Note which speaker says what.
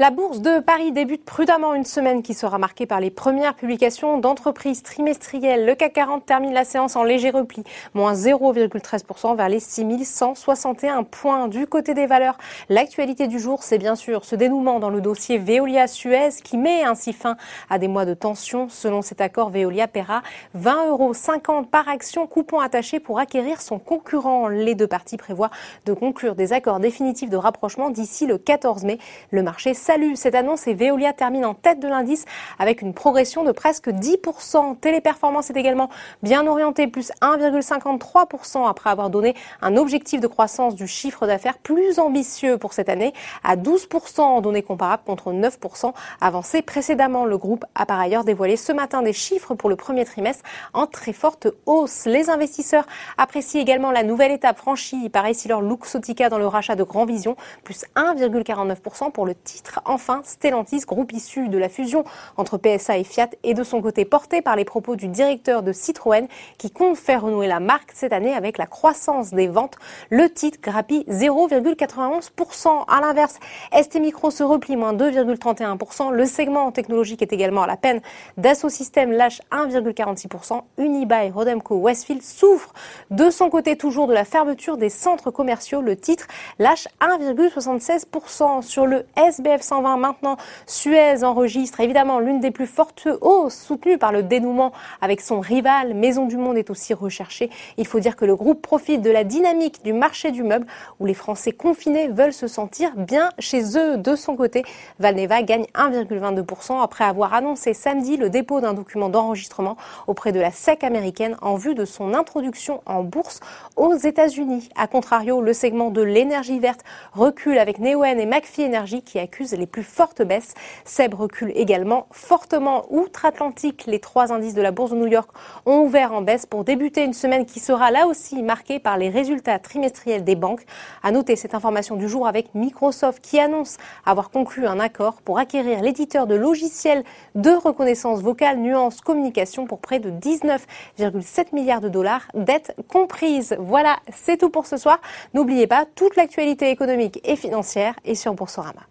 Speaker 1: La bourse de Paris débute prudemment une semaine qui sera marquée par les premières publications d'entreprises trimestrielles. Le CAC 40 termine la séance en léger repli, moins 0,13% vers les 6161 points. Du côté des valeurs, l'actualité du jour, c'est bien sûr ce dénouement dans le dossier Veolia-Suez qui met ainsi fin à des mois de tension. Selon cet accord, Veolia paiera 20,50 euros par action, coupon attaché pour acquérir son concurrent. Les deux parties prévoient de conclure des accords définitifs de rapprochement d'ici le 14 mai. Le marché Salut cette annonce et Veolia termine en tête de l'indice avec une progression de presque 10%. Téléperformance est également bien orientée, plus 1,53% après avoir donné un objectif de croissance du chiffre d'affaires plus ambitieux pour cette année à 12% en données comparables contre 9% avancé précédemment. Le groupe a par ailleurs dévoilé ce matin des chiffres pour le premier trimestre en très forte hausse. Les investisseurs apprécient également la nouvelle étape franchie par Essilor Luxotica dans le rachat de Grand Vision, plus 1,49% pour le titre Enfin, Stellantis, groupe issu de la fusion entre PSA et Fiat, est de son côté porté par les propos du directeur de Citroën qui compte faire renouer la marque cette année avec la croissance des ventes. Le titre grappille 0,91%. À l'inverse, ST Micro se replie moins 2,31%. Le segment technologique est également à la peine. Dassault Systèmes lâche 1,46%. Unibail, Rodemco, Westfield souffrent de son côté toujours de la fermeture des centres commerciaux. Le titre lâche 1,76% sur le SBF 120 maintenant. Suez enregistre évidemment l'une des plus fortes hausses soutenues par le dénouement avec son rival. Maison du Monde est aussi recherchée. Il faut dire que le groupe profite de la dynamique du marché du meuble où les Français confinés veulent se sentir bien chez eux. De son côté, Valneva gagne 1,22% après avoir annoncé samedi le dépôt d'un document d'enregistrement auprès de la SEC américaine en vue de son introduction en bourse aux États-Unis. A contrario, le segment de l'énergie verte recule avec Neoen et McPhee Energy qui accusent les plus fortes baisses. SEB recule également fortement outre-Atlantique. Les trois indices de la bourse de New York ont ouvert en baisse pour débuter une semaine qui sera là aussi marquée par les résultats trimestriels des banques. À noter cette information du jour avec Microsoft qui annonce avoir conclu un accord pour acquérir l'éditeur de logiciels de reconnaissance vocale Nuance Communication pour près de 19,7 milliards de dollars, dettes comprises. Voilà, c'est tout pour ce soir. N'oubliez pas, toute l'actualité économique et financière est sur Boursorama.